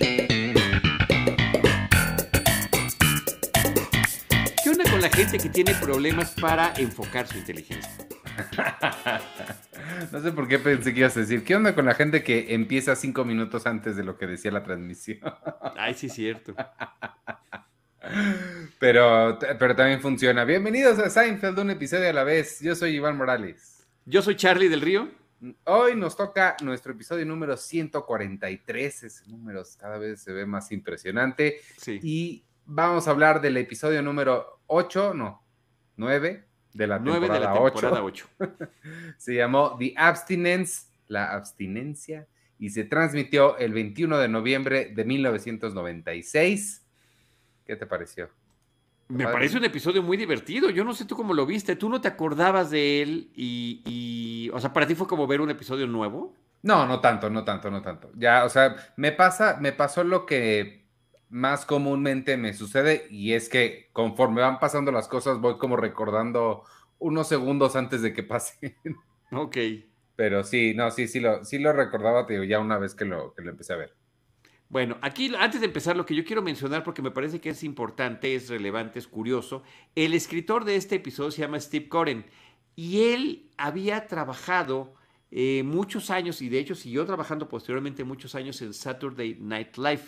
¿Qué onda con la gente que tiene problemas para enfocar su inteligencia? no sé por qué pensé que ibas a decir. ¿Qué onda con la gente que empieza cinco minutos antes de lo que decía la transmisión? Ay, sí, es cierto. Pero, pero también funciona. Bienvenidos a Seinfeld, un episodio a la vez. Yo soy Iván Morales. Yo soy Charlie del Río. Hoy nos toca nuestro episodio número 143. Ese número cada vez se ve más impresionante. Sí. Y vamos a hablar del episodio número 8, no, 9 de la 9 temporada, de la temporada 8. se llamó The Abstinence, la abstinencia, y se transmitió el 21 de noviembre de 1996. ¿Qué te pareció? Me parece un episodio muy divertido. Yo no sé tú cómo lo viste. Tú no te acordabas de él y, y, o sea, para ti fue como ver un episodio nuevo. No, no tanto, no tanto, no tanto. Ya, o sea, me pasa, me pasó lo que más comúnmente me sucede y es que conforme van pasando las cosas voy como recordando unos segundos antes de que pasen. Ok. Pero sí, no, sí, sí lo, sí lo recordaba, te digo, ya una vez que lo, que lo empecé a ver. Bueno, aquí antes de empezar lo que yo quiero mencionar porque me parece que es importante, es relevante, es curioso, el escritor de este episodio se llama Steve Coren y él había trabajado eh, muchos años y de hecho siguió trabajando posteriormente muchos años en Saturday Night Live.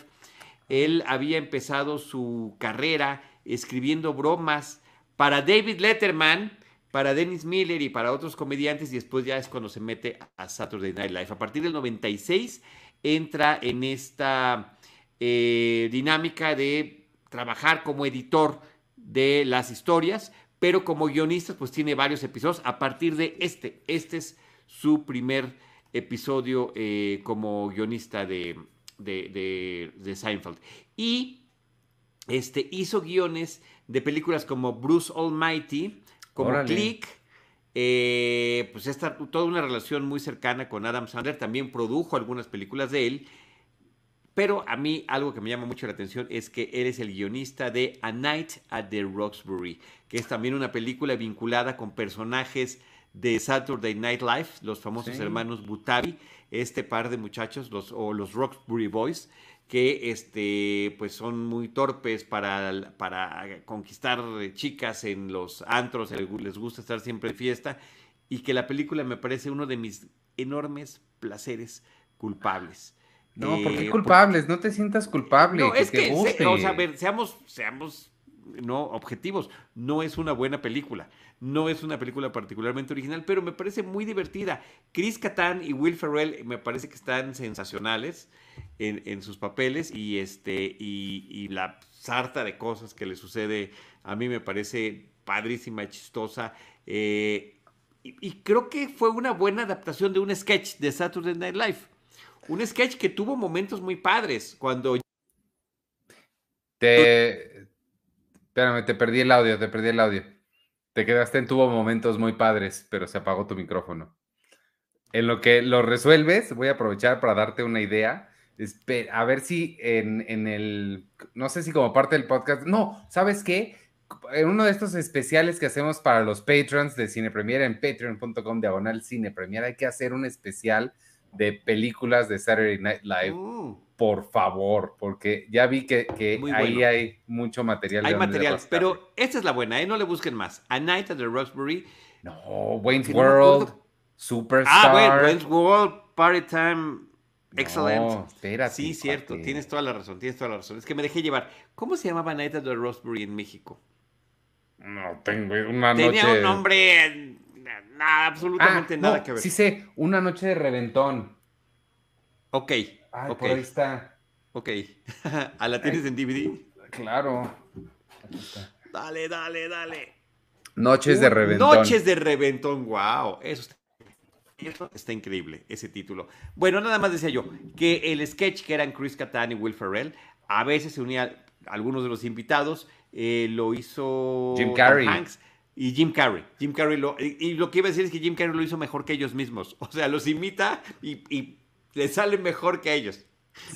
Él había empezado su carrera escribiendo bromas para David Letterman, para Dennis Miller y para otros comediantes y después ya es cuando se mete a Saturday Night Live. A partir del 96 entra en esta eh, dinámica de trabajar como editor de las historias, pero como guionista pues tiene varios episodios a partir de este. Este es su primer episodio eh, como guionista de, de, de, de, Seinfeld. Y este, hizo guiones de películas como Bruce Almighty, como Órale. Click, eh, pues esta, toda una relación muy cercana con Adam Sandler, también produjo algunas películas de él, pero a mí algo que me llama mucho la atención es que él es el guionista de A Night at the Roxbury, que es también una película vinculada con personajes de Saturday Night Live, los famosos Sí. hermanos Butabi, este par de muchachos, los, o los Roxbury Boys, que este, pues son muy torpes para, para conquistar chicas en los antros, les gusta estar siempre de fiesta, y que la película me parece uno de mis enormes placeres culpables. No, ¿por qué Eh, culpables? No te sientas culpable. no, es te que, se- guste. o sea, a ver, seamos, seamos no objetivos. No es una buena película. No es una película particularmente original, pero me parece muy divertida. Chris Kattan y Will Ferrell me parece que están sensacionales en, en sus papeles y este y, y la sarta de cosas que le sucede a mí me parece padrísima y chistosa. Eh, y, y creo que fue una buena adaptación de un sketch de Saturday Night Live. Un sketch que tuvo momentos muy padres cuando Te... Espérame, te perdí el audio, te perdí el audio. Te quedaste en tuvo momentos muy padres, pero se apagó tu micrófono. En lo que lo resuelves, voy a aprovechar para darte una idea. A ver si en, en el, no sé si como parte del podcast, no, ¿sabes qué? En uno de estos especiales que hacemos para los patrons de Cine Premier en patreon.com diagonal Cine Premier, hay que hacer un especial de películas de Saturday Night Live Mm, por favor, porque ya vi que, que ahí hay mucho material. hay material, pero esta es la buena, ¿eh? no le busquen más. A Night at the Roxbury. No, Wayne's no World, acuerdo. Superstar. Ah, bueno, Wayne's World, Party Time, Excellent. No, espérate. sí, cierto, cuate. tienes toda la razón, tienes toda la razón. Es que me dejé llevar. ¿Cómo se llamaba Night at the Roxbury en México? No tengo una Tenía noche. un nombre, nada, absolutamente Ah, nada no, que ver. Sí sé, una noche de reventón. Ok, Ay, ok, por ahí está. ok. ¿A la tienes en DVD? Claro. Aquí está. Dale, dale, dale. Noches de reventón. Noches de reventón, wow. Eso está, eso está increíble, ese título. Bueno, nada más decía yo, que el sketch que eran Chris Kattan y Will Ferrell, a veces se unía algunos de los invitados, eh, lo hizo Jim Tom Carrey. Hanks y Jim Carrey. Jim Carrey lo, y, y lo que iba a decir es que Jim Carrey lo hizo mejor que ellos mismos. O sea, los imita y, y le sale mejor que ellos.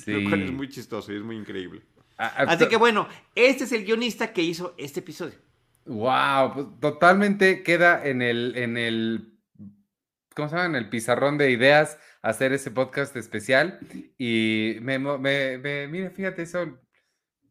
Sí. Lo cual es muy chistoso y es muy increíble. Ah, ah, Así que bueno, este es el guionista que hizo este episodio. Wow, pues totalmente queda en el, en el ¿cómo se llama? En el pizarrón de ideas hacer ese podcast especial. Y me, me, me mire, fíjate, eso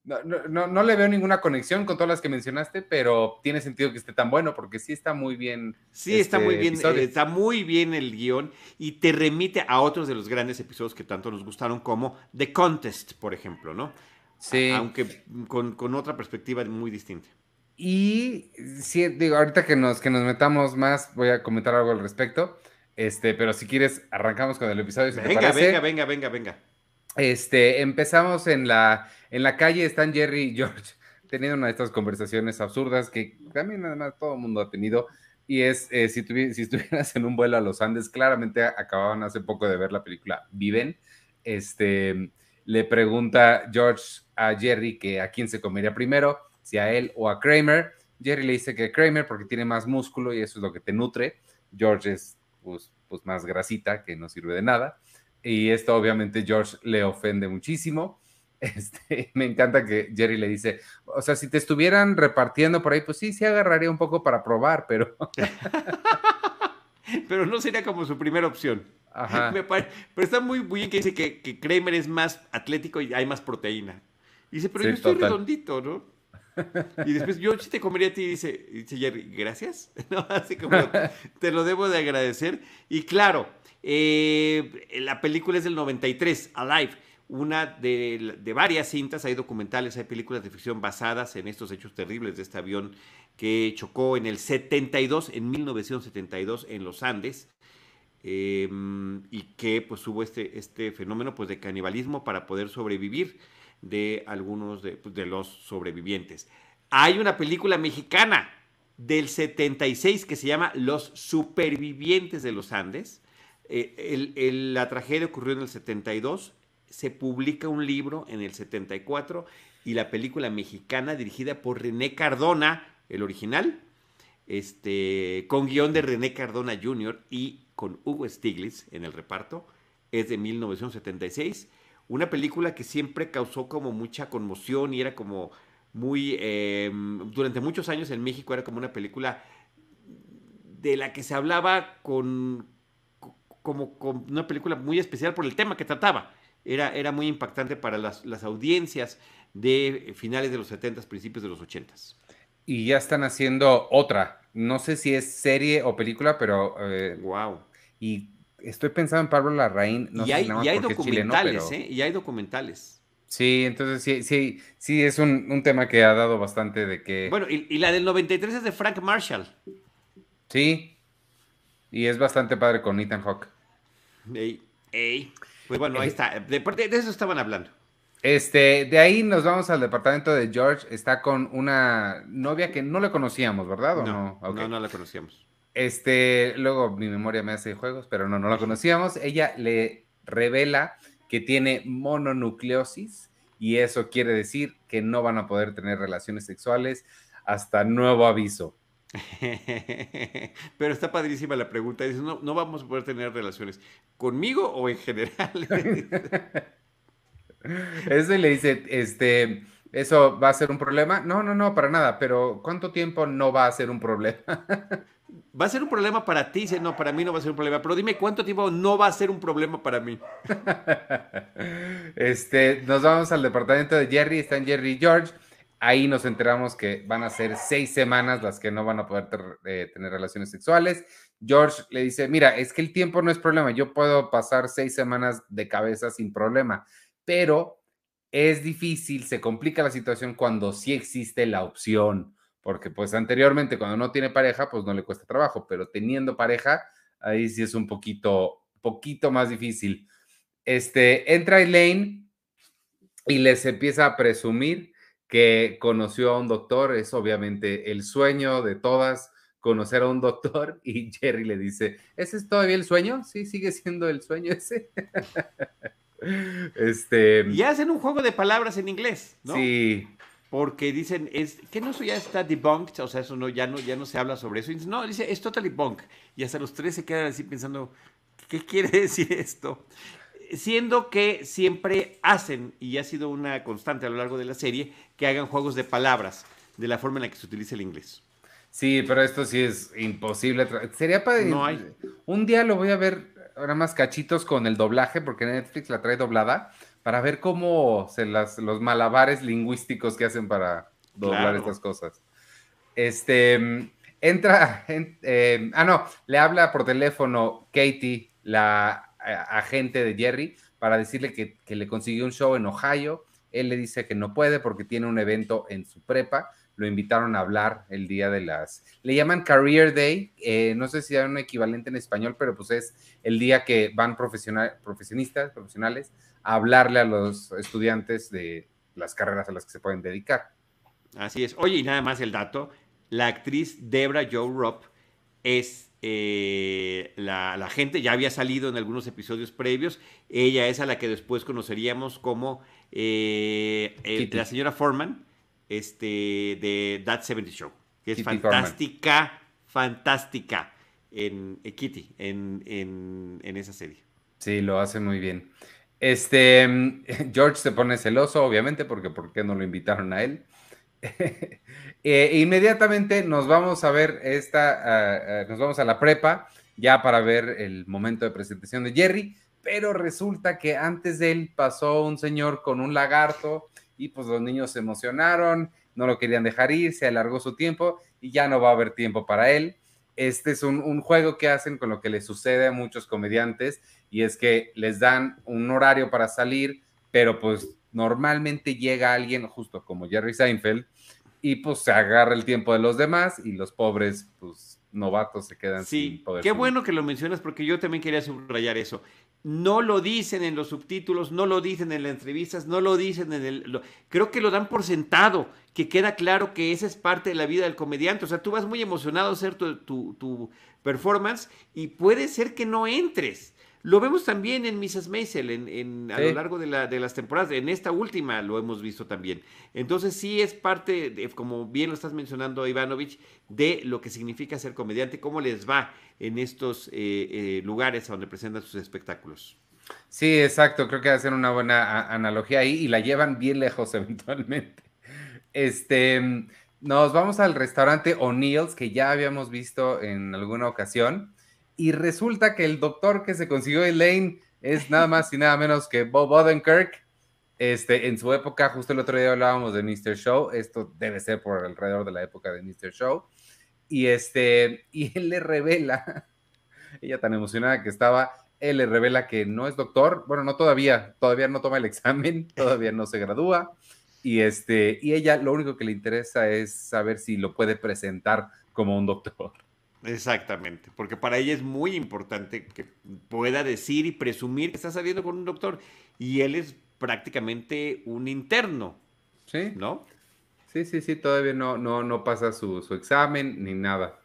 no, no, le veo ninguna conexión con todas las que mencionaste, pero tiene sentido que esté tan bueno porque sí está muy bien. Sí, está muy bien, eh, está muy bien el guion y te remite a otros de los grandes episodios que tanto nos gustaron como The Contest, por ejemplo, ¿no? Sí. Aunque con, otra perspectiva muy distinta. Y sí, digo, ahorita que nos, que nos metamos más, voy a comentar algo al respecto. Este, pero si quieres, arrancamos con el episodio. venga, venga, venga, venga, venga. Este, empezamos en la, en la calle, están Jerry y George teniendo una de estas conversaciones absurdas que también además todo el mundo ha tenido. Y es, eh, si, estuvieras en un vuelo a los Andes, claramente acababan hace poco de ver la película Viven. Este, le pregunta George a Jerry que a quién se comería primero, si a él o a Kramer. Jerry le dice que Kramer porque tiene más músculo y eso es lo que te nutre. George es pues, pues más grasita que no sirve de nada. Y esto obviamente George le ofende muchísimo. Este, me encanta que Jerry le dice, o sea, si te estuvieran repartiendo por ahí, pues sí, sí agarraría un poco para probar, pero... pero no sería como su primera opción. Ajá. pero está muy, bien que dice que, Kramer es más atlético y hay más proteína. dice, pero yo estoy redondito, ¿no? Y después yo sí te comería a ti, dice, dice Jerry, gracias. Así como te lo debo de agradecer. Y claro, eh, la película es del 93, Alive, una de, varias cintas, hay documentales, hay películas de ficción basadas en estos hechos terribles de este avión que chocó en el 72, en 1972 en los Andes, em, y que pues hubo este, este fenómeno pues, de canibalismo para poder sobrevivir de algunos de, pues, de los sobrevivientes. Hay una película mexicana del 76 que se llama Los Supervivientes de los Andes, eh, la tragedia ocurrió en el 72, se publica un libro en el 74 y la película mexicana dirigida por René Cardona, el original, este, con guion de René Cardona Jr. y con Hugo Stiglitz en el reparto, es de 1976. Una película que siempre causó como mucha conmoción y era como muy, em, durante muchos años en México era como una película de la que se hablaba con, como, una película muy especial por el tema que trataba. Era, era muy impactante para las, audiencias de finales de los 70, principios de los 80. Y ya están haciendo otra. No sé si es serie o película, pero... wow. Eh, y estoy pensando en Pablo Larraín. No y, hay, y hay documentales, ¿eh? Y hay documentales. Sí, entonces sí, sí, sí, es un, tema que ha dado bastante de que... Bueno, y, y, la del 93 es de Frank Marshall. Sí, y es bastante padre con Ethan Hawke. Pues bueno, ahí está. De, eso estaban hablando. Este, de ahí nos vamos al departamento de George. Está con una novia que no le conocíamos, ¿verdad? no, no? no, la conocíamos. Este, luego mi memoria me hace juegos, pero no, no la conocíamos. Ella le revela que tiene mononucleosis y eso quiere decir que no van a poder tener relaciones sexuales hasta nuevo aviso. Pero está padrísima la pregunta. Dice, no, no vamos a poder tener relaciones. ¿Conmigo o en general? Eso le dice, este, ¿eso va a ser un problema? No, no, no, para nada. Pero ¿cuánto tiempo no va a ser un problema? va a ser un problema para ti. Dice, no, para mí no va a ser un problema. Pero dime, ¿cuánto tiempo no va a ser un problema para mí? este, nos vamos al departamento de Jerry. Están Jerry y George Ahí nos enteramos que van a ser seis semanas las que no van a poder eh, tener relaciones sexuales. George le dice, mira, es que el tiempo no es problema, yo puedo pasar seis semanas de cabeza sin problema, pero es difícil, se complica la situación cuando sí existe la opción, porque pues anteriormente cuando no tiene pareja, pues no le cuesta trabajo, pero teniendo pareja, ahí sí es un poquito, poquito más difícil. Este, entra Elaine y les empieza a presumir que conoció a un doctor, es obviamente el sueño de todas conocer a un doctor y Jerry le dice, ¿ese es todavía el sueño? Sí, sigue siendo el sueño ese. este... Y hacen un juego de palabras en inglés, ¿no? Sí. Porque dicen, es que no, eso ya está debunked, o sea, eso no, ya no, ya no se habla sobre eso. no, dice, es totally bunk. Y hasta los tres se quedan así pensando, ¿qué quiere decir esto? Siendo que siempre hacen, y ha sido una constante a lo largo de la serie, que hagan juegos de palabras de la forma en la que se utiliza el inglés. Sí, pero esto sí es imposible. Sería para. No hay. Un día lo voy a ver ahora más cachitos con el doblaje, porque Netflix la trae doblada, para ver cómo se las, los malabares lingüísticos que hacen para doblar Claro. estas cosas. Este. Entra. en- eh, ah, no. Le habla por teléfono Katie, la agente de Jerry, para decirle que, que le consiguió un show en Ohio. Él le dice que no puede porque tiene un evento en su prepa. Lo invitaron a hablar el día de las... Le llaman Career Day. eh, no sé si hay un equivalente en español, pero pues es el día que van profesional, profesionistas, profesionales, a hablarle a los estudiantes de las carreras a las que se pueden dedicar. Así es. Oye, y nada más el dato, la actriz Debra Joe Rupp es eh, la, la gente, ya había salido en algunos episodios previos, ella es a la que después conoceríamos como eh, eh, Kitty. la señora Foreman este, de That 70 Show, que es Kitty Foreman. fantástica, fantástica en eh, Kitty, en, en- en esa serie. Sí, lo hace muy bien. Este, George se pone celoso, obviamente, porque ¿por qué no lo invitaron a él? Eh, inmediatamente nos vamos a ver esta, nos vamos a la prepa ya para ver el momento de presentación de Jerry, pero resulta que antes de él pasó un señor con un lagarto y pues los niños se emocionaron, no lo querían dejar ir, se alargó su tiempo y ya no va a haber tiempo para él. Este es un, un juego que hacen con lo que le sucede a muchos comediantes y es que les dan un horario para salir, pero pues normalmente llega alguien justo como Jerry Seinfeld y pues se agarra el tiempo de los demás y los pobres pues novatos se quedan sin Sí, poder qué subir. bueno que lo mencionas porque yo también quería subrayar eso. No lo dicen en los subtítulos, no lo dicen en las entrevistas, no lo dicen en el... lo- creo que lo dan por sentado, que queda claro que esa es parte de la vida del comediante. O sea, tú vas muy emocionado a hacer tu, tu- tu performance y puede ser que no entres. Lo vemos también en Mrs. Maisel, en, en- a Sí. lo largo de, la- de las temporadas. En esta última lo hemos visto también. Entonces sí es parte, de, como bien lo estás mencionando, Ivanovich, de lo que significa ser comediante, cómo les va en estos eh, eh, lugares a donde presentan sus espectáculos. Sí, exacto, creo que hacen una buena analogía ahí y la llevan bien lejos eventualmente. Este, nos vamos al restaurante O'Neill's que ya habíamos visto en alguna ocasión y resulta que el doctor que se consiguió Elaine es nada más y nada menos que Bob Odenkirk. Este, en su época, justo el otro día hablábamos de Mr. Show, esto debe ser por alrededor de la época de Mr. Show, y este, y él le revela, ella tan emocionada que estaba, él le revela que no es doctor, bueno, no todavía, todavía no toma el examen, todavía no se gradúa, y este, y ella lo único que le interesa es saber si lo puede presentar como un doctor. Exactamente, porque para ella es muy importante que pueda decir y presumir que está saliendo con un doctor y él es prácticamente un interno, ¿Sí? ¿no? Sí, sí, sí, todavía no, no, no pasa su, su examen ni nada.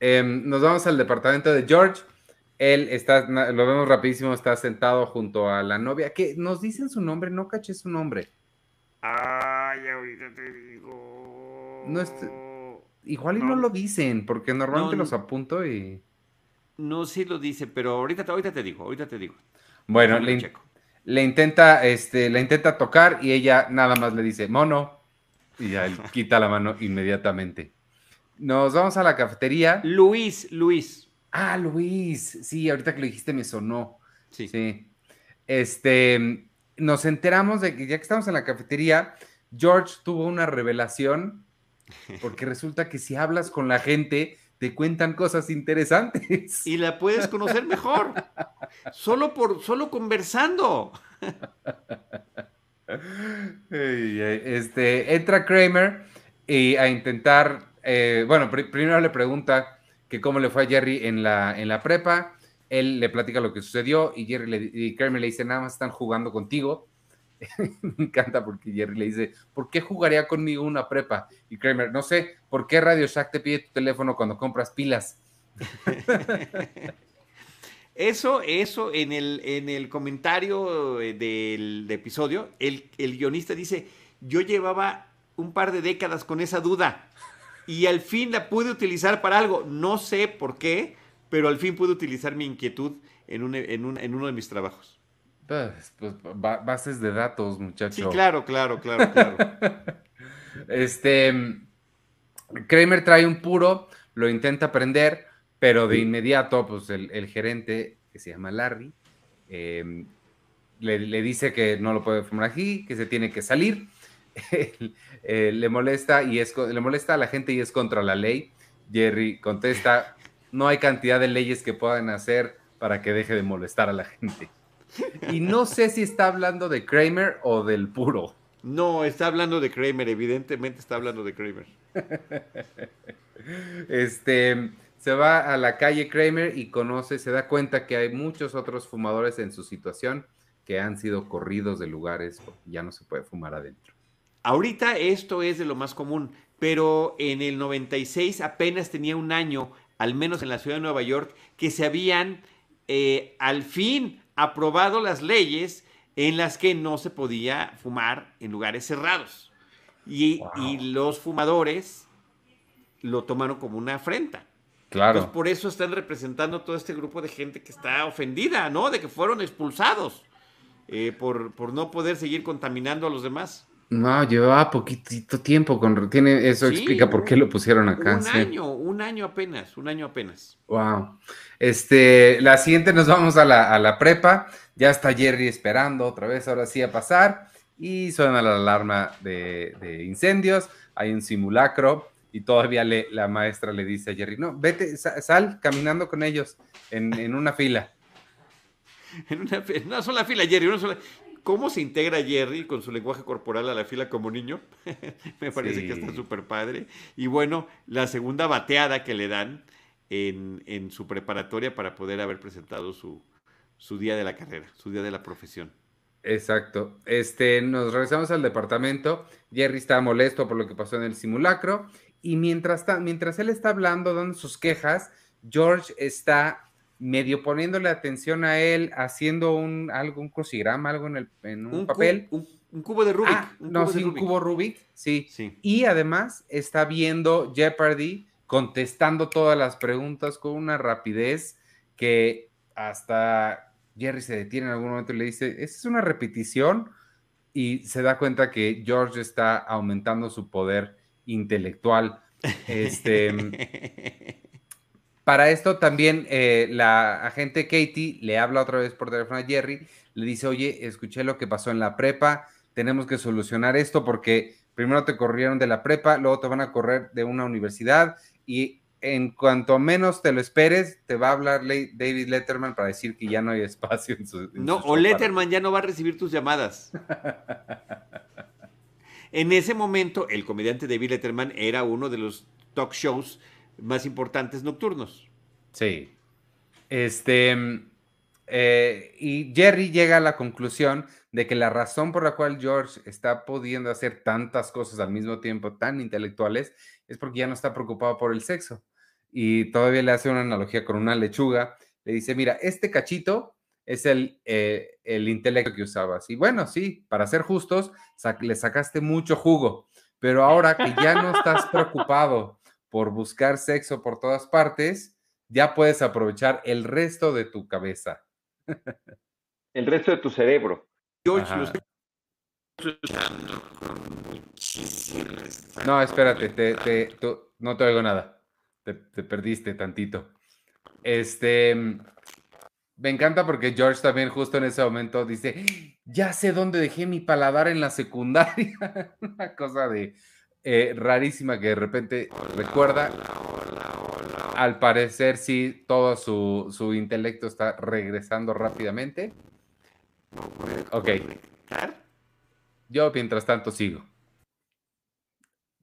Em, nos vamos al departamento de George. Él está, lo vemos rapidísimo, está sentado junto a la novia. que ¿Nos dicen su nombre? No caché su nombre. Ay, ahorita te digo. No es- Igual y no, No. lo dicen, porque normalmente No, los apunto y... No, sí lo dice, pero ahorita, te- ahorita te digo, ahorita te digo. Bueno, in- le intenta, este, le intenta tocar y ella nada más le dice, mono, y ya él quita la mano inmediatamente. Nos vamos a la cafetería. Luis, Luis. Ah, Luis, sí, ahorita que lo dijiste me sonó. Sí. Sí. Este, nos enteramos de que ya que estamos en la cafetería, George tuvo una revelación, porque resulta que si hablas con la gente, te cuentan cosas interesantes. Y la puedes conocer mejor. solo por, solo conversando. Este, entra Kramer y a intentar, eh, bueno, pri- primero le pregunta que cómo le fue a Jerry en la, en la prepa. Él le platica lo que sucedió y Jerry le, y Kramer le dice, nada más están jugando contigo. Me encanta porque Jerry le dice, ¿por qué jugaría conmigo una prepa? Y Kramer, no sé, ¿por qué Radio Shack te pide tu teléfono cuando compras pilas? Eso, eso en el, en el comentario eh, del, episodio, el, el guionista dice, yo llevaba un par de décadas con esa duda y al fin la pude utilizar para algo. No sé por qué, pero al fin pude utilizar mi inquietud en, un- en un- en uno de mis trabajos. Pues, pues, ba- bases de datos, muchacho. Sí, claro, claro, claro, claro. Este, Kramer trae un puro, lo intenta prender, pero de inmediato, pues el, gerente, que se llama Larry, em, le, dice que no lo puede fumar aquí, que se tiene que salir. Eh, le molesta y es le molesta a la gente y es contra la ley. Jerry contesta, no hay cantidad de leyes que puedan hacer para que deje de molestar a la gente. Y no sé si está hablando de Kramer o del puro. No, está hablando de Kramer, evidentemente está hablando de Kramer. Este se va a la calle Kramer y conoce, se da cuenta que hay muchos otros fumadores en su situación que han sido corridos de lugares ya no se puede fumar adentro. Ahorita esto es de lo más común, pero en el 96 apenas tenía un año, al menos en la ciudad de Nueva York, que se habían eh, al fin aprobado las leyes en las que no se podía fumar en lugares cerrados. Y, los fumadores lo tomaron como una afrenta. Claro. por eso están representando todo este grupo de gente que está ofendida, ¿no? De que fueron expulsados eh, por, por no poder seguir contaminando a los demás. No, llevaba poquitito tiempo con tiene eso explica por qué lo pusieron acá. Un año, un año apenas, un año apenas. Wow. Este, la siguiente nos vamos a la, a la prepa. Ya está Jerry esperando otra vez, ahora sí a pasar. Y suena la alarma de, de incendios. Hay un simulacro y todavía le, la maestra le dice a Jerry, no, vete, sal caminando con ellos en, en una fila. en una, una sola fila, Jerry, una sola cómo se integra Jerry con su lenguaje corporal a la fila como niño. Me parece que está súper padre. Y bueno, la segunda bateada que le dan en, su preparatoria para poder haber presentado su, su día de la carrera, su día de la profesión. Exacto. Este, nos regresamos al departamento. Jerry está molesto por lo que pasó en el simulacro. Y mientras, mientras él está hablando, dando sus quejas, George está medio poniéndole atención a él, haciendo un algo, un crucigrama, algo en, el, en un, papel. un, cubo de Rubik. Ah, no, sí, un cubo Rubik, sí. Y además está viendo Jeopardy contestando todas las preguntas con una rapidez que hasta Jerry se detiene en algún momento y le dice, ¿esa es una repetición? Y se da cuenta que George está aumentando su poder intelectual. Este, Para esto también eh, la agente Katie le habla otra vez por teléfono a Jerry, le dice, oye, escuché lo que pasó en la prepa, tenemos que solucionar esto porque primero te corrieron de la prepa, luego te van a correr de una universidad y en cuanto menos te lo esperes, te va a hablar David Letterman para decir que ya no hay espacio en su... no, o Letterman ya no va a recibir tus llamadas. en ese momento, el comediante David Letterman era uno de los talk shows más importantes nocturnos. Sí. Este. Eh, y Jerry llega a la conclusión de que la razón por la cual George está pudiendo hacer tantas cosas al mismo tiempo, tan intelectuales, es porque ya no está preocupado por el sexo. Y todavía le hace una analogía con una lechuga. Le dice, mira, este cachito es el, eh, el intelecto que usabas. Y bueno, sí, para ser justos, le sacaste mucho jugo. Pero ahora que ya no estás preocupado por buscar sexo por todas partes, ya puedes aprovechar el resto de tu cabeza. el resto de tu cerebro. No, espérate, te, no te oigo nada. Te, te, perdiste tantito. Este, me encanta porque George también justo en ese momento dice, ya sé dónde dejé mi paladar en la secundaria. Una cosa de, eh, rarísima que de repente recuerda. Al parecer, sí, todo su, intelecto está regresando rápidamente. Ok. Yo, mientras tanto, sigo.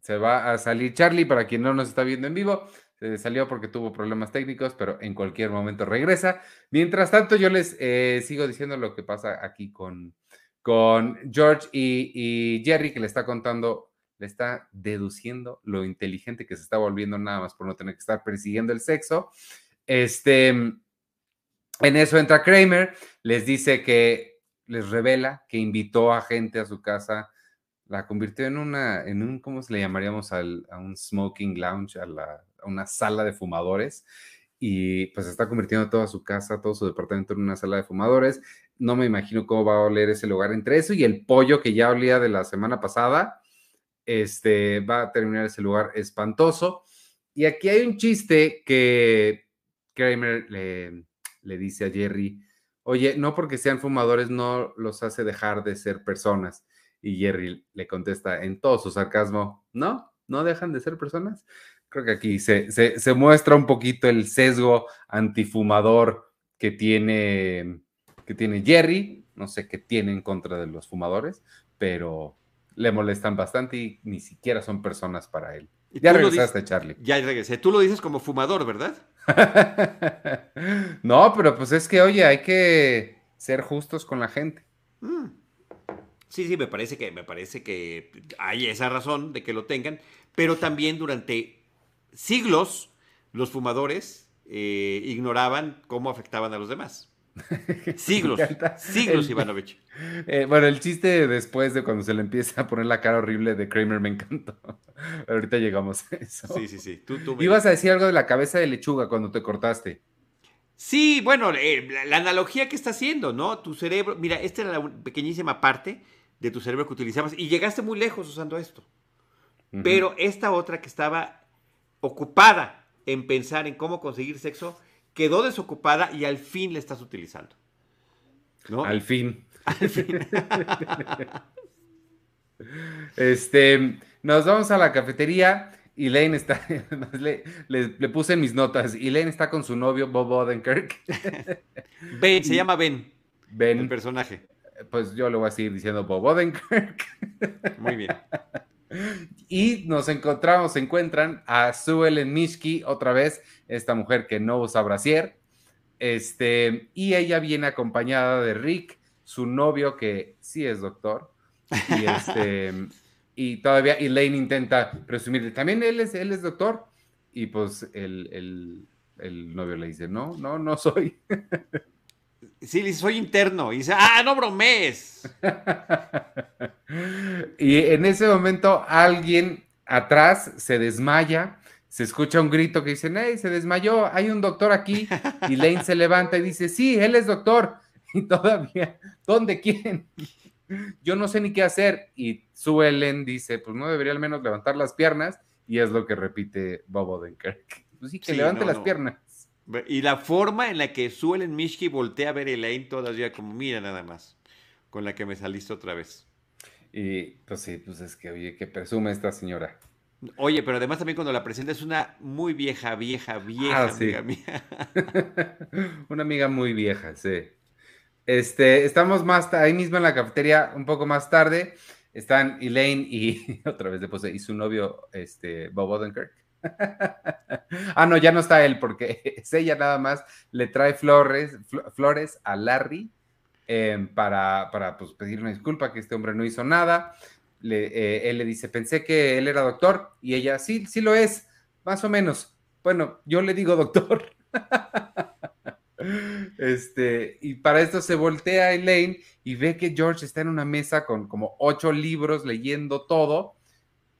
Se va a salir Charlie, para quien no nos está viendo en vivo. Se salió porque tuvo problemas técnicos, pero en cualquier momento regresa. Mientras tanto, yo les eh, sigo diciendo lo que pasa aquí con, con George y, y Jerry, que le está contando le está deduciendo lo inteligente que se está volviendo nada más por no tener que estar persiguiendo el sexo. Este, en eso entra Kramer, les dice que les revela que invitó a gente a su casa, la convirtió en una, en un, ¿cómo se le llamaríamos? a un smoking lounge, a, a una sala de fumadores y pues está convirtiendo toda su casa, todo su departamento en una sala de fumadores. No me imagino cómo va a oler ese lugar entre eso y el pollo que ya olía de la semana pasada este, va a terminar ese lugar espantoso. Y aquí hay un chiste que Kramer le, le dice a Jerry, oye, no porque sean fumadores no los hace dejar de ser personas. Y Jerry le contesta en todo su sarcasmo, no, no dejan de ser personas. Creo que aquí se, se, muestra un poquito el sesgo antifumador que tiene, que tiene Jerry. No sé qué tiene en contra de los fumadores, pero le molestan bastante y ni siquiera son personas para él. Ya regresaste, Charlie. Ya regresé. Tú lo dices como fumador, ¿verdad? no, pero pues es que, oye, hay que ser justos con la gente. Mm. Sí, sí, me parece que me parece que hay esa razón de que lo tengan, pero también durante siglos los fumadores eh, ignoraban cómo afectaban a los demás. Siglos, siglos, Ivanovich. Eh, bueno, el chiste después de cuando se le empieza a poner la cara horrible de Kramer me encantó. Ahorita llegamos a eso. Sí, sí, sí. Tú, Ibas a decir algo de la cabeza de lechuga cuando te cortaste. Sí, bueno, eh, la, analogía que está haciendo, ¿no? Tu cerebro, mira, esta era la pequeñísima parte de tu cerebro que utilizabas y llegaste muy lejos usando esto. Pero esta otra que estaba ocupada en pensar en cómo conseguir sexo, quedó desocupada y al fin la estás utilizando. ¿no? Al fin. Al fin. este, nos vamos a la cafetería y Lane está, le, puse mis notas, y Lane está con su novio Bob Odenkirk. Ben, se llama Ben. Ben. El personaje. Pues yo le voy a seguir diciendo Bob Odenkirk. Muy bien. Y nos encontramos, se encuentran a Sue Ellen Mishki otra vez, esta mujer que no usa brasier. Este, y ella viene acompañada de Rick, su novio, que sí es doctor. Y este, y todavía Elaine intenta presumirle, también él es, él es doctor. Y pues el, el novio le dice, no, no, no soy. Sí, le dice, soy interno. Y dice, ah, no bromes. y en ese momento alguien atrás se desmaya, se escucha un grito que dice, hey, se desmayó, hay un doctor aquí. Y Lane se levanta y dice, sí, él es doctor. Y todavía, ¿dónde quién? Yo no sé ni qué hacer. Y sube Ellen dice, pues no debería al menos levantar las piernas. Y es lo que repite Bob Odenkirk. Pues sí, que levante las piernas. Y la forma en la que Suelen Mishki voltea a ver a Elaine todavía como, mira nada más, con la que me saliste otra vez. Y pues sí, pues es que, oye, que presume esta señora. Oye, pero además también cuando la presenta es una muy vieja, vieja, vieja ah, amiga mía. una amiga muy vieja, sí. Este, estamos más ahí mismo en la cafetería un poco más tarde. Están Elaine y otra vez después y su novio, este, Bob Odenkirk. ah, no, ya no está él, porque es ella nada más le trae flores, flores a Larry em, para, para pues, pedir una disculpa que este hombre no hizo nada. Le, eh, él le dice, pensé que él era doctor, y ella, sí, sí lo es, más o menos. Bueno, yo le digo doctor. este, y para esto se voltea Elaine y ve que George está en una mesa con como ocho libros leyendo todo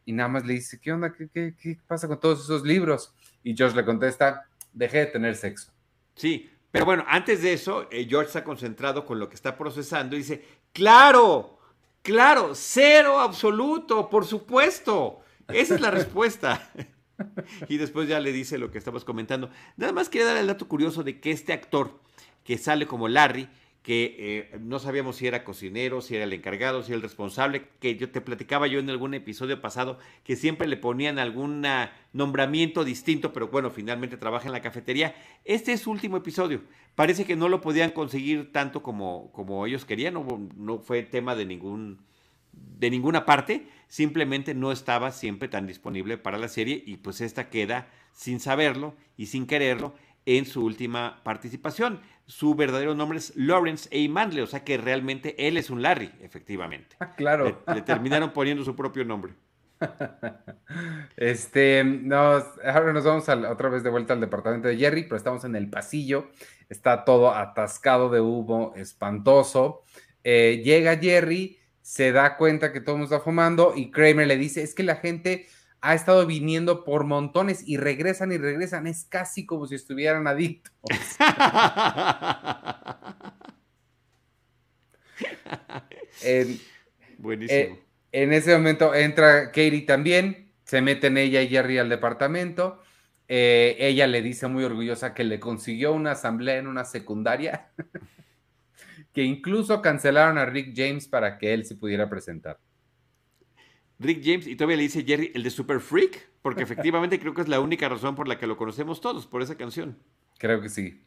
y nada más le dice, ¿qué onda? ¿Qué, pasa con todos esos libros? Y George le contesta, dejé de tener sexo. Sí, pero bueno, antes de eso, eh, George está concentrado con lo que está procesando y dice, claro, claro, cero absoluto, por supuesto. Esa es la respuesta. y después ya le dice lo que estamos comentando. Nada más quería dar el dato curioso de que este actor que sale como Larry, que eh, no sabíamos si era cocinero, si era el encargado, si era el responsable, que yo te platicaba yo en algún episodio pasado, que siempre le ponían algún nombramiento distinto, pero bueno, finalmente trabaja en la cafetería. Este es su último episodio. Parece que no lo podían conseguir tanto como, como ellos querían, no, no fue tema de ningún de ninguna parte, simplemente no estaba siempre tan disponible para la serie y pues esta queda sin saberlo y sin quererlo en su última participación. Su verdadero nombre es Lawrence A. Mandley, o sea que realmente él es un Larry, efectivamente. Ah, claro. Le, terminaron poniendo su propio nombre. Este, nos, ahora nos vamos otra vez de vuelta al departamento de Jerry, pero estamos en el pasillo, está todo atascado de humo, espantoso. Eh, llega Jerry, se da cuenta que todo el mundo está fumando y Kramer le dice, es que la gente ha estado viniendo por montones y regresan y regresan. Es casi como si estuvieran adictos. Buenísimo. Eh, En ese momento entra Katie también, se meten ella y Jerry al departamento. Eh, ella le dice muy orgullosa que le consiguió una asamblea en una secundaria, que incluso cancelaron a Rick James para que él se pudiera presentar. Rick James, y todavía le dice Jerry, el de Super Freak, porque efectivamente creo que es la única razón por la que lo conocemos todos, por esa canción. Creo que sí.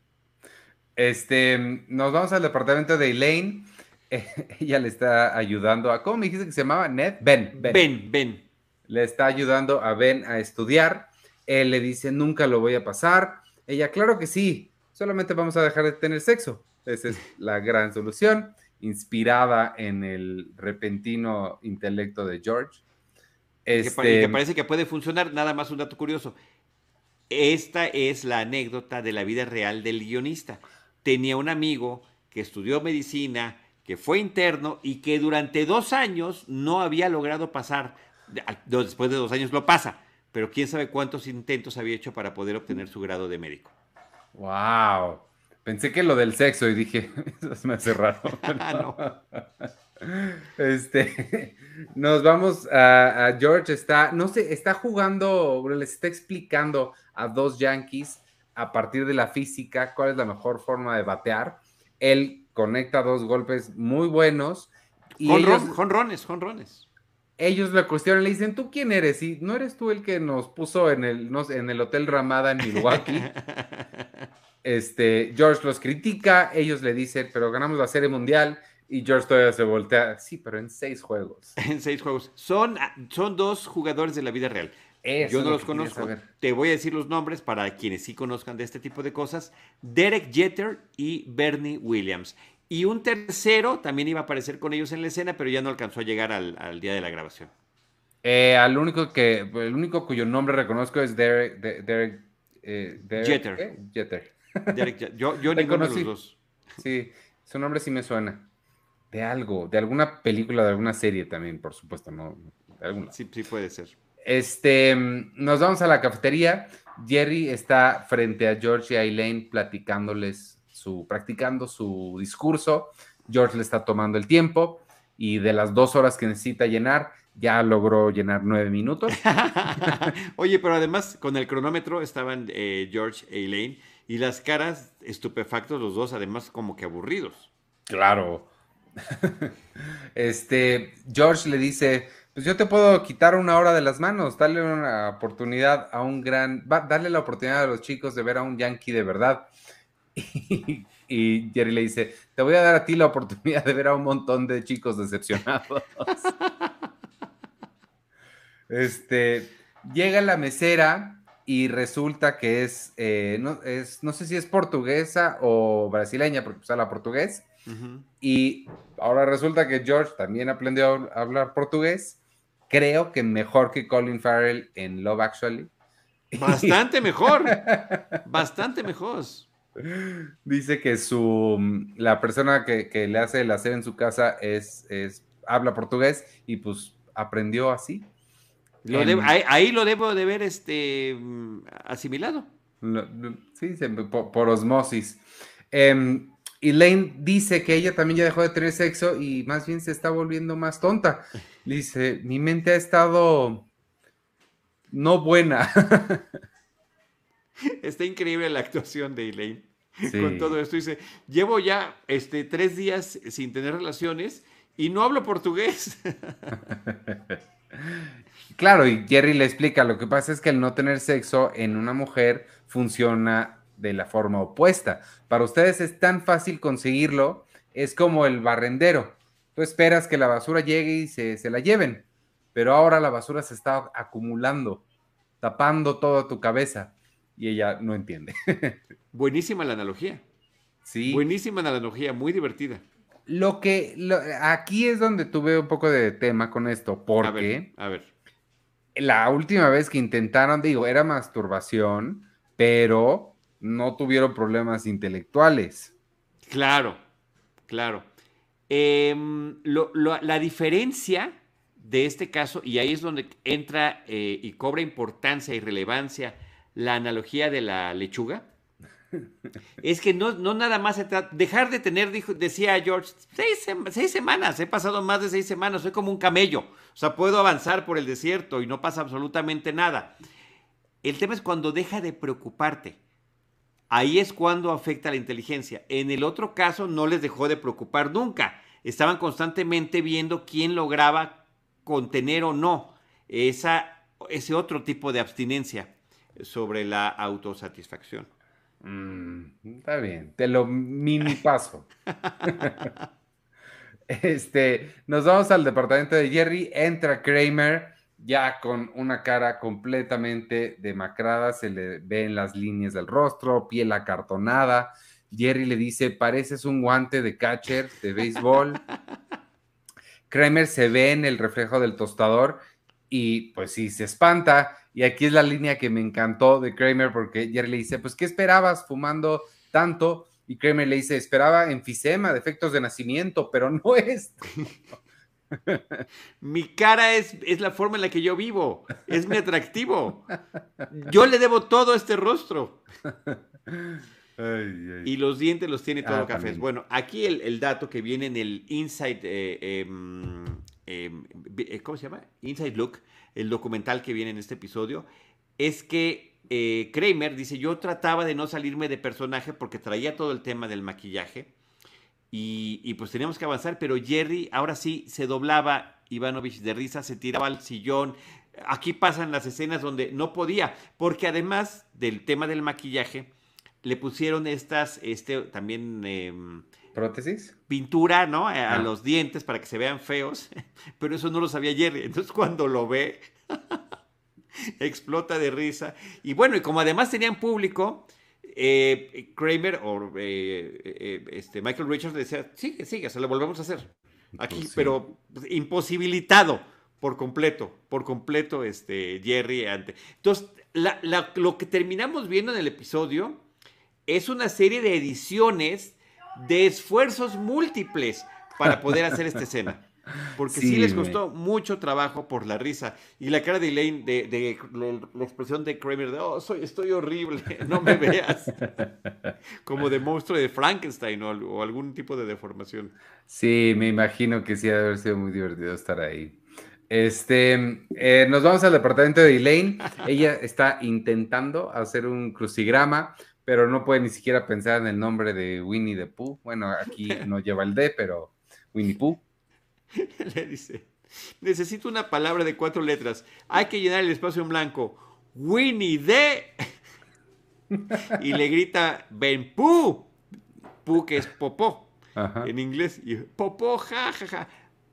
Este, nos vamos al departamento de Elaine. ella le está ayudando a, ¿cómo me dijiste que se llamaba? Ned? Ben. Ben, ben. ben. Le está ayudando a Ben a estudiar. Él le dice, nunca lo voy a pasar. Ella, claro que sí, solamente vamos a dejar de tener sexo. Esa es la gran solución, inspirada en el repentino intelecto de George. Este... Que, parece que puede funcionar. Nada más un dato curioso. Esta es la anécdota de la vida real del guionista. Tenía un amigo que estudió medicina, que fue interno y que durante dos años no había logrado pasar. Después de dos años lo pasa, pero quién sabe cuántos intentos había hecho para poder obtener su grado de médico. ¡Wow! Pensé que lo del sexo y dije, eso me hace raro. Ah, este, nos vamos a, George, está, no sé, está jugando, les está explicando a dos Yankees a partir de la física cuál es la mejor forma de batear. Él conecta dos golpes muy buenos. Y ellos, jonrones, jonrones. Ellos le cuestionan, le dicen, ¿tú quién eres? Y no eres tú el que nos puso en el, en el Hotel Ramada en Milwaukee. este, George los critica, ellos le dicen, pero ganamos la Serie Mundial. Y George todavía se voltea, sí, pero en seis juegos. En seis juegos. Son, son dos jugadores de la vida real. Yo no los conozco. Te voy a decir los nombres para quienes sí conozcan de este tipo de cosas. Derek Jeter y Bernie Williams. Y un tercero también iba a aparecer con ellos en la escena, pero ya no alcanzó a llegar al, día de la grabación. Eh, al único que, el único cuyo nombre reconozco es Derek, Derek, eh, Jeter. Jeter. Yo, yo ninguno de los dos. Sí, su nombre sí me suena. De algo, de alguna película, de alguna serie también, por supuesto, no. Sí, sí puede ser. Este, nos vamos a la cafetería. Jerry está frente a George y a Elaine platicándoles su, practicando su discurso. George le está tomando el tiempo y de las dos horas que necesita llenar, ya logró llenar nueve minutos. Oye, pero además con el cronómetro estaban eh, George e Elaine y las caras estupefactos los dos, además como que aburridos. Claro. este, George le dice, pues yo te puedo quitar una hora de las manos, darle una oportunidad a un gran, darle la oportunidad a los chicos de ver a un yankee de verdad. Y, Jerry le dice, te voy a dar a ti la oportunidad de ver a un montón de chicos decepcionados. este, llega la mesera y resulta que es, eh, no, es, no sé si es portuguesa o brasileña, porque pues habla portugués. Y ahora resulta que George también aprendió a hablar portugués creo que mejor que Colin Farrell en Love Actually. Bastante mejor. Bastante mejor. Dice que su la persona que, le hace el hacer en su casa es, es habla portugués y pues aprendió así. Ahí, lo debo de ver este asimilado. sí, por, osmosis. Em, Elaine dice que ella también ya dejó de tener sexo y más bien se está volviendo más tonta. dice, mi mente ha estado no buena. Está increíble la actuación de Elaine con todo esto. Dice, llevo ya este, tres días sin tener relaciones y no hablo portugués. claro, y Jerry le explica, lo que pasa es que el no tener sexo en una mujer funciona de la forma opuesta. Para ustedes es tan fácil conseguirlo, es como el barrendero. Tú esperas que la basura llegue y se, la lleven, pero ahora la basura se está acumulando, tapando toda tu cabeza y ella no entiende. Buenísima la analogía. Sí. Buenísima la analogía, muy divertida. Lo que aquí es donde tuve un poco de tema con esto, porque a ver. La última vez que intentaron, digo, era masturbación, pero no tuvieron problemas intelectuales. Claro, claro. Em, la diferencia de este caso, y ahí es donde entra eh, y cobra importancia y relevancia la analogía de la lechuga, Es que no, nada más se trata. Dejar de tener, dijo, decía George, seis, seis, semanas. He pasado más de seis semanas. Soy como un camello. O sea, puedo avanzar por el desierto y no pasa absolutamente nada. El tema es cuando deja de preocuparte. Ahí es cuando afecta la inteligencia. En el otro caso, no les dejó de preocupar nunca. Estaban constantemente viendo quién lograba contener o no esa, ese otro tipo de abstinencia sobre la autosatisfacción. Mm, está bien, te lo mini paso. este, nos vamos al departamento de Jerry, entra Kramer ya con una cara completamente demacrada, se le ven las líneas del rostro, piel acartonada. Jerry le dice, pareces un guante de catcher de béisbol. Kramer se ve en el reflejo del tostador y pues sí, se espanta. Y aquí es la línea que me encantó de Kramer porque Jerry le dice, pues ¿qué esperabas fumando tanto? Y Kramer le dice, esperaba enfisema, defectos de nacimiento, pero no es. mi cara es, es la forma en la que yo vivo, es mi atractivo. Yo le debo todo a este rostro. Y los dientes los tiene todo ah, cafés. Bueno, aquí el, dato que viene en el Inside, eh, em, em, eh, ¿cómo se llama? Inside Look, el documental que viene en este episodio, es que eh, Kramer dice, yo trataba de no salirme de personaje porque traía todo el tema del maquillaje y, pues teníamos que avanzar, pero Jerry ahora sí se doblaba Ivanovich de risa, se tiraba al sillón. Aquí pasan las escenas donde no podía, porque además del tema del maquillaje, le pusieron estas, este, también... Em, ¿Prótesis? Pintura, ¿no? A, ah. los dientes para que se vean feos, pero eso no lo sabía Jerry. Entonces cuando lo ve, explota de risa. Y bueno, y como además tenían público, eh, Kramer o eh, eh, este, Michael Richards decía, sigue, sigue, se lo volvemos a hacer. Aquí, pues pero pues, imposibilitado por completo, por completo, este, Jerry ante. Entonces, lo que terminamos viendo en el episodio es una serie de ediciones de esfuerzos múltiples para poder hacer esta escena. Porque sí, les costó mucho trabajo por la risa. Y la cara de Elaine, de, la expresión de Kramer, de, oh, soy, estoy horrible, no me veas. Como de monstruo de Frankenstein o, algún tipo de deformación. Sí, me imagino que sí ha de haber sido muy divertido estar ahí. Este, eh, nos vamos al departamento de Elaine. Ella está intentando hacer un crucigrama, pero no puede ni siquiera pensar en el nombre de Winnie the Pooh. Bueno, aquí no lleva el D, pero Winnie Pooh. Le dice, necesito una palabra de cuatro letras. Hay que llenar el espacio en blanco. Winnie the... y le grita, Ben Pooh. Pooh que es popó en inglés. Y popó, ja, ja, ja.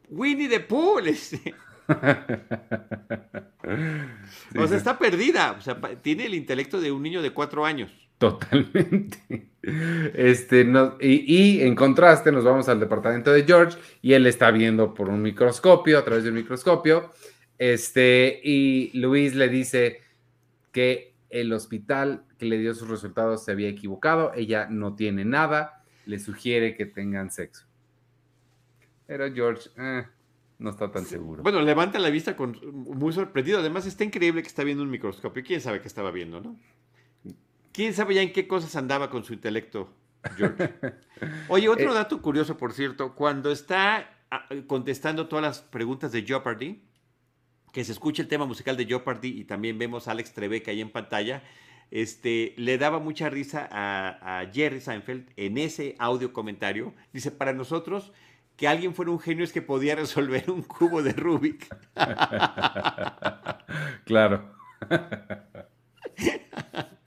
Winnie the Pooh, le dice. o sea, está perdida. O sea, tiene el intelecto de un niño de cuatro años. Totalmente. Este, y, en contraste nos vamos al departamento de George y él está viendo por un microscopio, a través de un microscopio, este, y Luis le dice que el hospital que le dio sus resultados se había equivocado, ella no tiene nada, le sugiere que tengan sexo. Pero George eh, no está tan seguro. Bueno, levanta la vista con, muy sorprendido. Además, está increíble que está viendo un microscopio. ¿Quién sabe qué estaba viendo, no? ¿Quién sabe ya en qué cosas andaba con su intelecto, George? Oye, otro eh, dato curioso, por cierto, cuando está ah, contestando todas las preguntas de Jeopardy, que se escucha el tema musical de Jeopardy y también vemos a Alex Trebek ahí en pantalla, este, le daba mucha risa a, a, Jerry Seinfeld en ese audio comentario. Dice, para nosotros, que alguien fuera un genio es que podía resolver un cubo de Rubik. claro.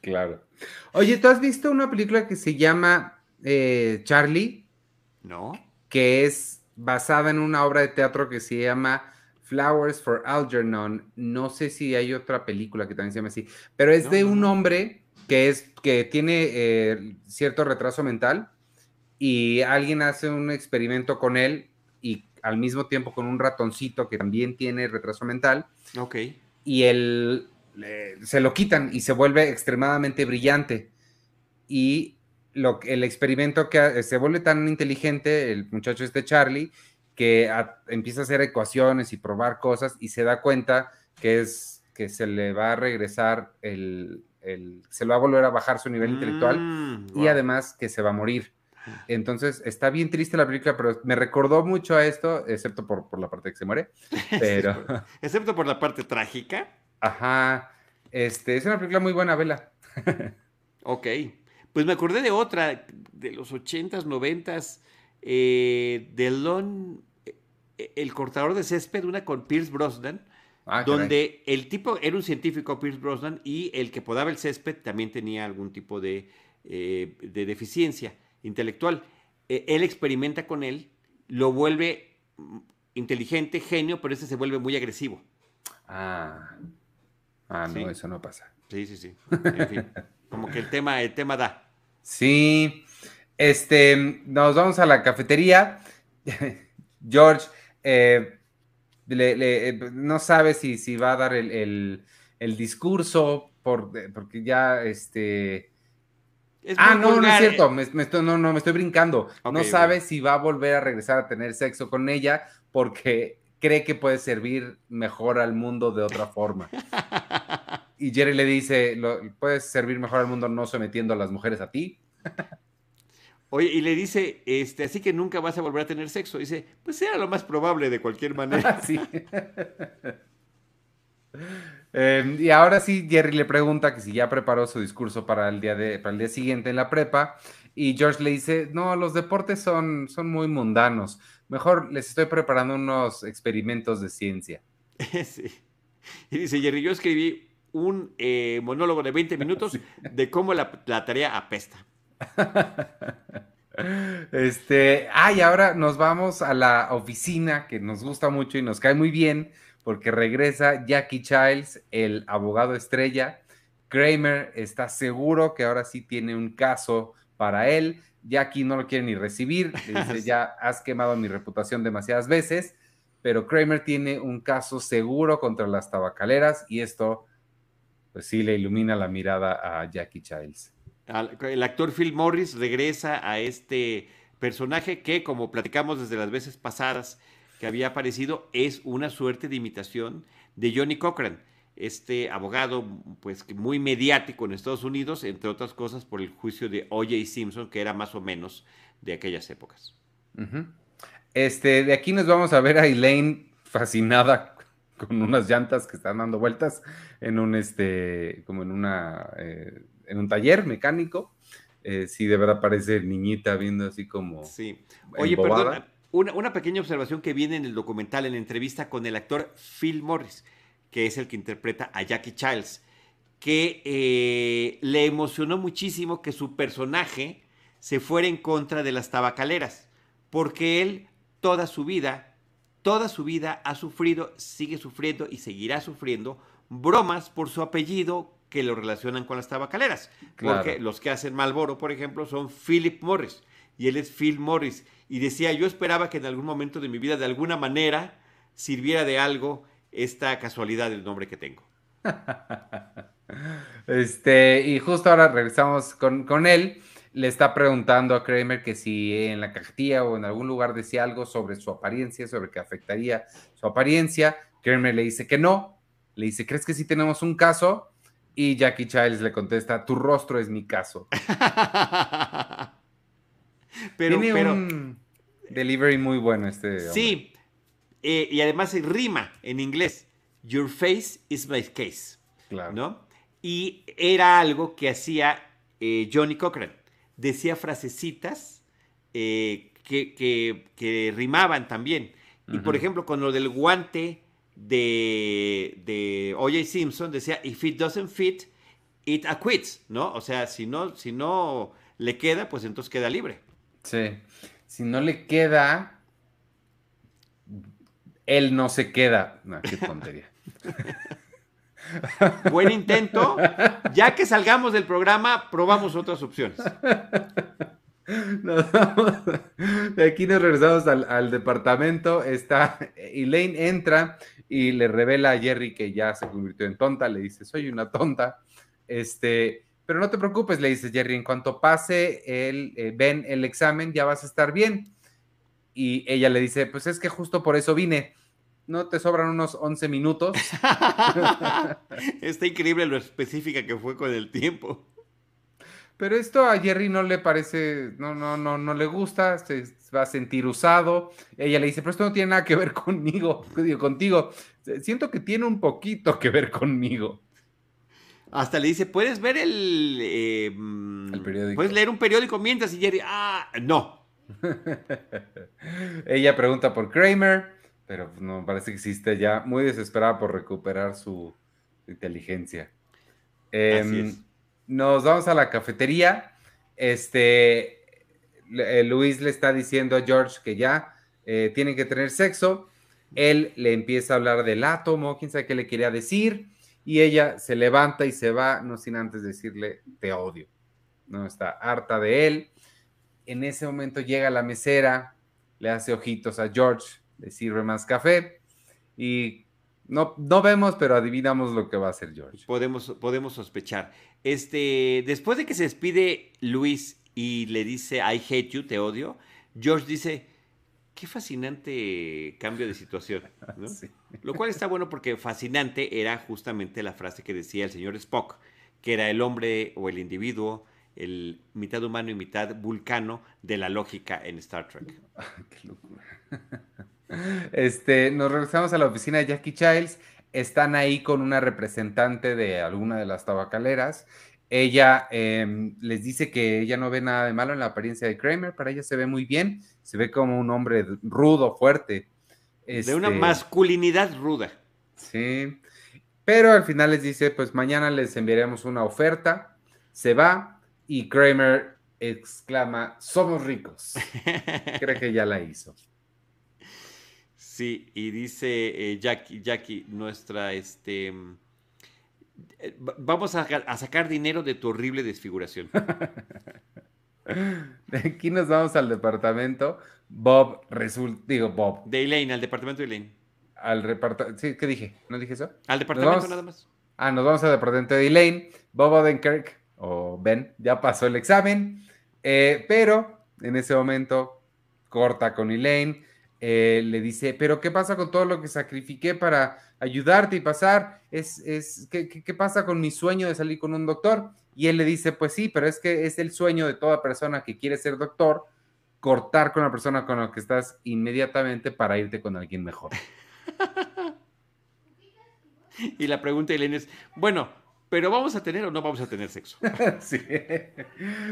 Claro. Oye, ¿tú has visto una película que se llama eh, Charlie? No. Que es basada en una obra de teatro que se llama Flowers for Algernon. No sé si hay otra película que también se llama así, pero es de un hombre que es que tiene eh, cierto retraso mental y alguien hace un experimento con él y al mismo tiempo con un ratoncito que también tiene retraso mental. Ok. Y el se lo quitan y se vuelve extremadamente brillante. Y lo, el experimento que se vuelve tan inteligente, el muchacho este Charlie, que empieza a hacer ecuaciones y probar cosas y se da cuenta que es que se le va a regresar el, el, se lo va a volver a bajar su nivel intelectual Mm, y wow. además que se va a morir. Entonces está bien triste la película, pero me recordó mucho a esto, excepto por, por la parte que se muere. Pero, Excepto por la parte trágica. Ajá, este, es una película muy buena, vela. Ok. Pues me acordé de otra, de los 80s, 90s, eh, de Lon, eh, El cortador de césped, una con Pierce Brosnan, Ah, caray. donde el tipo era un científico, Pierce Brosnan, y el que podaba el césped también tenía algún tipo de, eh, de deficiencia intelectual. Eh, él experimenta con él, lo vuelve mm, inteligente, genio, pero este se vuelve muy agresivo. Ah, ah no, Sí. eso no pasa. Sí, sí, sí. En fin, como que el tema, el tema da. Sí, este, nos vamos a la cafetería. George eh, le- le- eh, no sabe si, si va a dar el, el- el discurso por, porque ya, este... Es Ah, no, no es cierto, eh. me, me estoy, no, no, me estoy brincando. No sabe si va a volver a regresar a tener sexo con ella porque cree que puede servir mejor al mundo de otra forma. Y Jerry le dice, "Lo- puedes servir mejor al mundo no sometiendo a las mujeres a ti. Oye, y le dice, este, así que nunca vas a volver a tener sexo. Dice, pues era lo más probable de cualquier manera. Sí. Eh, y ahora sí, Jerry le pregunta que si ya preparó su discurso para el día, de, para el día siguiente en la prepa. Y George le dice, no, los deportes son, son muy mundanos. Mejor les estoy preparando unos experimentos de ciencia. Sí. Y dice, Jerry, yo escribí un eh, monólogo de 20 minutos de cómo la, la tarea apesta. Este, ah, y ahora nos vamos a la oficina que nos gusta mucho y nos cae muy bien porque regresa Jackie Childs, el abogado estrella. Kramer está seguro que ahora sí tiene un caso para él. Jackie no lo quiere ni recibir. Le dice, ya has quemado mi reputación demasiadas veces. Pero Kramer tiene un caso seguro contra las tabacaleras y esto, pues sí, le ilumina la mirada a Jackie Childs. El actor Phil Morris regresa a este personaje que, como platicamos desde las veces pasadas que había aparecido, es una suerte de imitación de Johnny Cochran, este abogado pues que muy mediático en Estados Unidos, entre otras cosas por el juicio de O.J. Simpson, que era más o menos de aquellas épocas. Este, de aquí nos vamos a ver a Elaine fascinada con unas llantas que están dando vueltas en un, este, como en una, eh, en un taller mecánico. Eh, sí, de verdad parece niñita viendo así como Sí. Oye, embobada. perdón, una, una pequeña observación que viene en el documental, en la entrevista con el actor Phil Morris, que es el que interpreta a Jackie Childs, que eh, le emocionó muchísimo que su personaje se fuera en contra de las tabacaleras, porque él toda su vida, toda su vida ha sufrido, sigue sufriendo y seguirá sufriendo bromas por su apellido que lo relacionan con las tabacaleras. Claro. Porque los que hacen Malboro, por ejemplo, son Philip Morris y él es Phil Morris. Y decía, yo esperaba que en algún momento de mi vida, de alguna manera, sirviera de algo esta casualidad del nombre que tengo. Este, y justo ahora regresamos con, con él. Le está preguntando a Kramer que si en la cajetilla o en algún lugar decía algo sobre su apariencia, sobre que afectaría su apariencia. Kramer le dice que no. Le dice, ¿crees que sí tenemos un caso? Y Jackie Childs le contesta, tu rostro es mi caso. pero, Tiene pero un delivery muy bueno este hombre. sí, eh, y además rima en inglés. Your face is my case. claro. ¿no? Y era algo que hacía eh, Johnny Cochran. Decía frasecitas eh, que, que- que rimaban también. Y por ejemplo, con lo del guante de, de O.J. Simpson, decía, if it doesn't fit, it acquits, ¿no? O sea, si no, si no le queda, pues entonces queda libre. Sí. Si no le queda, él no se queda. No, qué tontería. Buen intento. Ya que salgamos del programa, probamos otras opciones. Nos vamos- De aquí nos regresamos al, al departamento. Está Elaine entra y le revela a Jerry que ya se convirtió en tonta. Le dice, soy una tonta. Este, pero no te preocupes, le dice Jerry, en cuanto pase el, eh, ven el examen, ya vas a estar bien. Y ella le dice, pues es que justo por eso vine. ¿No te sobran unos 11 minutos? Está increíble lo específica que fue con el tiempo. Pero esto a Jerry no le parece, no, no, no, no le gusta, se va a sentir usado. Ella le dice, pero esto no tiene nada que ver conmigo, contigo. Siento que tiene un poquito que ver conmigo. Hasta le dice, ¿puedes ver el, eh, mm, El periódico. ¿Puedes leer un periódico mientras? Y Jerry, ah, no. Ella pregunta por Kramer, pero no parece que existe ya muy desesperada por recuperar su inteligencia. Em, Así es. Nos vamos a la cafetería. Este eh, Luis le está diciendo a George que ya eh, tienen que tener sexo. Él le empieza a hablar del átomo, quién sabe qué le quería decir. Y ella se levanta y se va, no sin antes decirle, te odio. No está harta de él. En ese momento llega la mesera, le hace ojitos a George, le sirve más café y no, no vemos, pero adivinamos lo que va a hacer George. Podemos, podemos sospechar. Este, después de que se despide Luis y le dice I hate you, te odio, George dice, qué fascinante cambio de situación. ¿no? Sí. Lo cual está bueno porque fascinante era justamente la frase que decía el señor Spock, que era el hombre o el individuo, el mitad humano y mitad vulcano de la lógica en Star Trek. Qué locura. Este, nos regresamos a la oficina de Jackie Childs. Están ahí con una representante de alguna de las tabacaleras. Ella em, les dice que ella no ve nada de malo en la apariencia de Kramer. Para ella se ve muy bien. Se ve como un hombre rudo, fuerte. De una Este, masculinidad ruda. Sí. Pero al final les dice, pues mañana les enviaremos una oferta. Se va y Kramer exclama, somos ricos. Creo que ya la hizo. Sí, y dice eh, Jackie, Jackie, nuestra, este, mm, eh, va- vamos a, sacar dinero de tu horrible desfiguración. De aquí nos vamos al departamento. Bob resulta, digo Bob, De Elaine, al departamento de Elaine. al reparto. Sí, ¿qué dije? ¿No dije eso? Al departamento vamos- nada más. Ah, nos vamos al departamento de Elaine. Bob Odenkirk, o Ben, ya pasó el examen. eh, pero en ese momento corta con Elaine. Eh, le dice, pero ¿qué pasa con todo lo que sacrifiqué para ayudarte y pasar? Es, es, ¿qué, qué, qué pasa con mi sueño de salir con un doctor? Y él le dice, pues sí, pero es que es el sueño de toda persona que quiere ser doctor, cortar con la persona con la que estás inmediatamente para irte con alguien mejor. Y la pregunta de Elaine es, bueno, pero ¿vamos a tener o no vamos a tener sexo? Sí.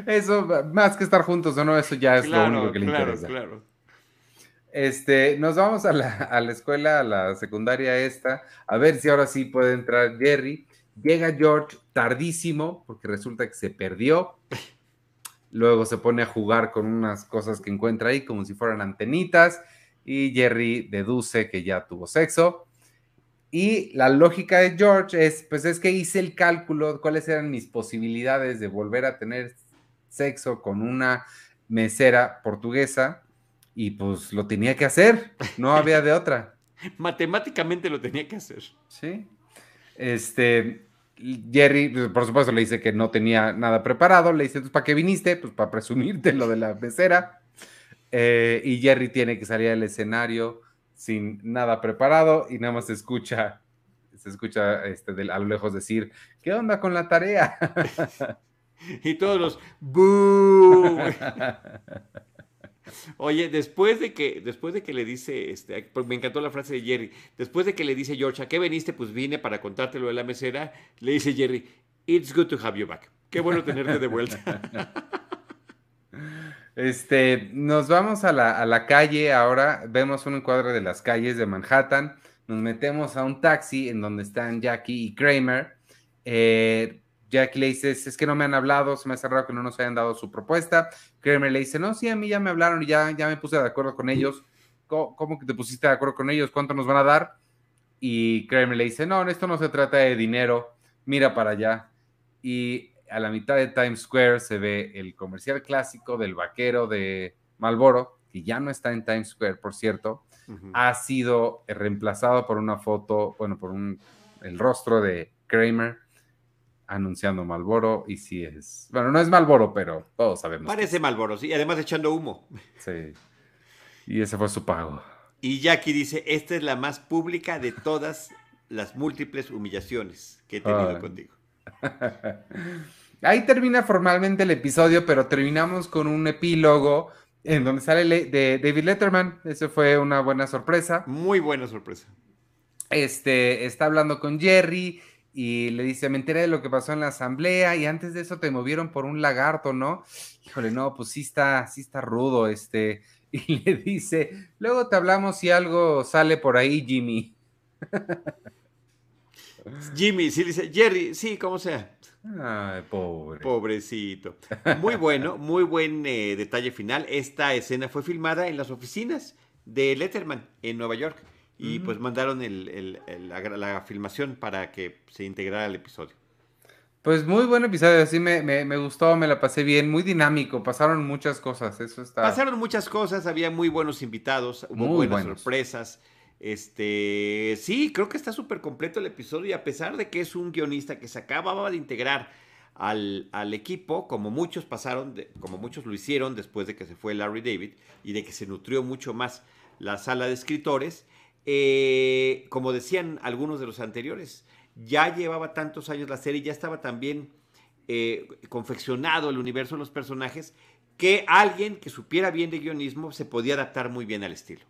Eso, más que estar juntos o no, eso ya es lo único que le claro, interesa. claro. Este, nos vamos a la, a la escuela, a la secundaria esta, a ver si ahora sí puede entrar Jerry. Llega George tardísimo, porque resulta que se perdió. Luego se pone a jugar con unas cosas que encuentra ahí, como si fueran antenitas, y Jerry deduce que ya tuvo sexo. Y la lógica de George es, pues es que hice el cálculo, cuáles eran mis posibilidades de volver a tener sexo con una mesera portuguesa, y pues lo tenía que hacer, no había de otra. Matemáticamente lo tenía que hacer. Sí. Este, Jerry, pues, por supuesto, le dice que no tenía nada preparado. Le dice, "Entonces, ¿para qué viniste? Pues para presumirte lo de la mesera. Eh, y Jerry tiene que salir al escenario sin nada preparado y nada más se escucha, se escucha este, de- a lo lejos decir, ¿qué onda con la tarea? Y todos los ¡Bú! Oye, después de que, después de que le dice, este, pues me encantó la frase de Jerry, después de que le dice George, ¿a qué veniste? Pues vine para contarte lo de la mesera, le dice Jerry, It's good to have you back. Qué bueno tenerte de vuelta. Este, nos vamos a la, a la calle ahora, vemos un encuadre de las calles de Manhattan, nos metemos a un taxi en donde están Jackie y Kramer. Eh, Jackie le dice, es que no me han hablado, se me hace raro que no nos hayan dado su propuesta. Kramer le dice, no, sí, a mí ya me hablaron y ya, ya me puse de acuerdo con ellos. ¿Cómo, cómo que te pusiste de acuerdo con ellos? ¿Cuánto nos van a dar? Y Kramer le dice, no, esto no se trata de dinero, mira para allá. Y a la mitad de Times Square se ve el comercial clásico del vaquero de Malboro, que ya no está en Times Square, por cierto, ha sido reemplazado por una foto, bueno, por un, el rostro de Kramer anunciando Malboro y sí es, bueno, no es Malboro, pero todos sabemos. Parece Malboro, sí, además echando humo. sí. Y ese fue su pago. Y Jackie dice, esta es la más pública de todas las múltiples humillaciones que he tenido Ay. contigo. Ahí termina formalmente el episodio, pero terminamos con un epílogo en donde sale Le- de David Letterman. Eso fue una buena sorpresa. Muy buena sorpresa. Este está hablando con Jerry y le dice: Me enteré de lo que pasó en la asamblea y antes de eso te movieron por un lagarto, ¿no? Híjole, no, pues sí está, sí está rudo. Este, y le dice: Luego te hablamos si algo sale por ahí, Jimmy. Jimmy, sí dice, Jerry, sí, como sea. Ay, pobre. Pobrecito. Muy bueno, muy buen eh, detalle final. Esta escena fue filmada en las oficinas de Letterman en Nueva York. Y pues mandaron el- el- el- la, la filmación para que se integrara al episodio. Pues muy buen episodio, sí me, me- me gustó, me la pasé bien, muy dinámico, pasaron muchas cosas, eso está. Pasaron muchas cosas, había muy buenos invitados, hubo Muy buenas buenos. sorpresas. Este, sí, creo que está súper completo el episodio y a pesar de que es un guionista que se acababa de integrar al, al equipo, como muchos pasaron, de- como muchos lo hicieron después de que se fue Larry David y de que se nutrió mucho más la sala de escritores, eh, como decían algunos de los anteriores, ya llevaba tantos años la serie, ya estaba también eh, confeccionado el universo de los personajes, que alguien que supiera bien de guionismo se podía adaptar muy bien al estilo.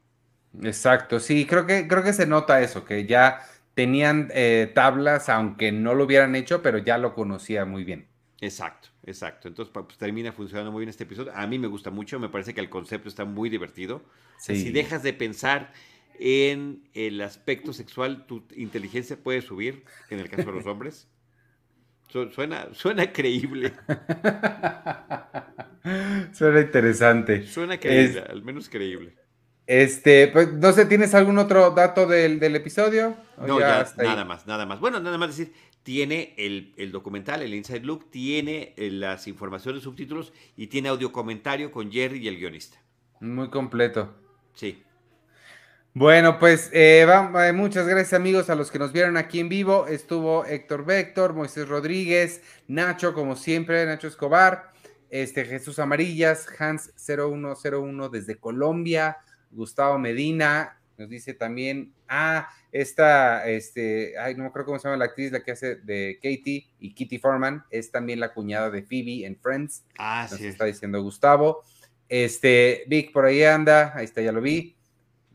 Exacto, sí, creo que, creo que se nota eso, que ya tenían eh, tablas, aunque no lo hubieran hecho, pero ya lo conocía muy bien. Exacto, exacto. Entonces pues, termina funcionando muy bien este episodio. A mí me gusta mucho, me parece que el concepto está muy divertido. Sí. Si dejas de pensar en el aspecto sexual, tu inteligencia puede subir, en el caso de los hombres. Su- Suena, suena creíble, Suena interesante. suena creíble, al menos creíble. Este, pues, no sé, ¿tienes algún otro dato del, del episodio? ¿O No, ya, ahí? nada más, nada más. Bueno, nada más decir, tiene el, el documental, el Inside Look, tiene eh, las informaciones, subtítulos y tiene audio comentario con Jerry y el guionista. Muy completo. Sí. Bueno, pues eh, va- muchas gracias amigos a los que nos vieron aquí en vivo. Estuvo Héctor Véctor, Moisés Rodríguez, Nacho, como siempre, Nacho Escobar, este, Jesús Amarillas, Hans 0101 desde Colombia, Gustavo Medina, nos dice también, ah, esta, este, ay, no me acuerdo cómo se llama la actriz, la que hace de Katie y Kitty Foreman, es también la cuñada de Phoebe en Friends. Ah, Nos sí. está diciendo Gustavo. Este, Vic por ahí anda, ahí está, ya lo vi.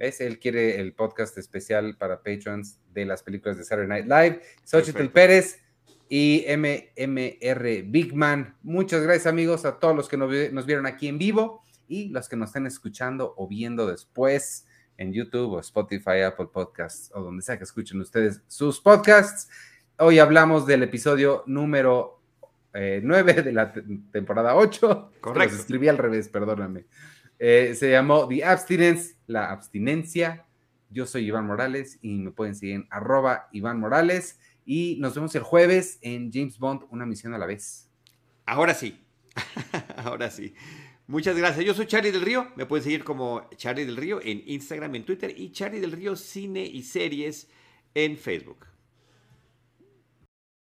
¿Ves? Él quiere el podcast especial para patrons de las películas de Saturday Night Live. Xochitl. Pérez y MMR Bigman. Muchas gracias, amigos, a todos los que nos, vi- nos vieron aquí en vivo y los que nos estén escuchando o viendo después en YouTube o Spotify, Apple Podcasts o donde sea que escuchen ustedes sus podcasts. Hoy hablamos del episodio número 9 de la te- temporada 8. Correcto. Los escribí al revés, perdóname. Eh, se llamó The Abstinence, la abstinencia. Yo soy Iván Morales y me pueden seguir en arroba Iván Morales. Y nos vemos el jueves en James Bond, una misión a la vez. Ahora sí. Ahora sí. Muchas gracias. Yo soy Charlie del Río. Me pueden seguir como Charlie del Río en Instagram, en Twitter y Charlie del Río Cine y Series en Facebook.